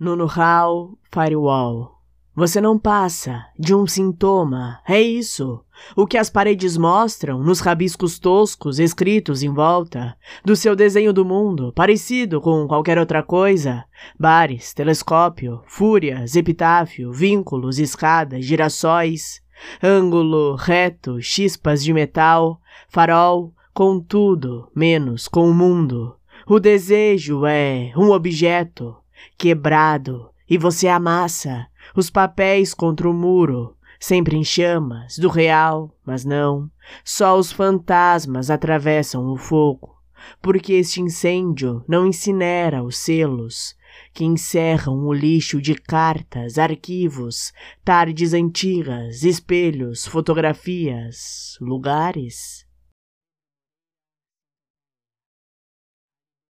no know-how firewall. Você não passa de um sintoma, é isso. O que as paredes mostram nos rabiscos toscos escritos em volta do seu desenho do mundo, parecido com qualquer outra coisa. Bares, telescópio, fúrias, epitáfio, vínculos, escadas, girassóis, ângulo reto, chispas de metal, farol, com tudo menos com o mundo. O desejo é um objeto quebrado e você amassa os papéis contra o muro, sempre em chamas, do real, mas não. Só os fantasmas atravessam o fogo, porque este incêndio não incinera os selos que encerram o lixo de cartas, arquivos, tardes antigas, espelhos, fotografias, lugares.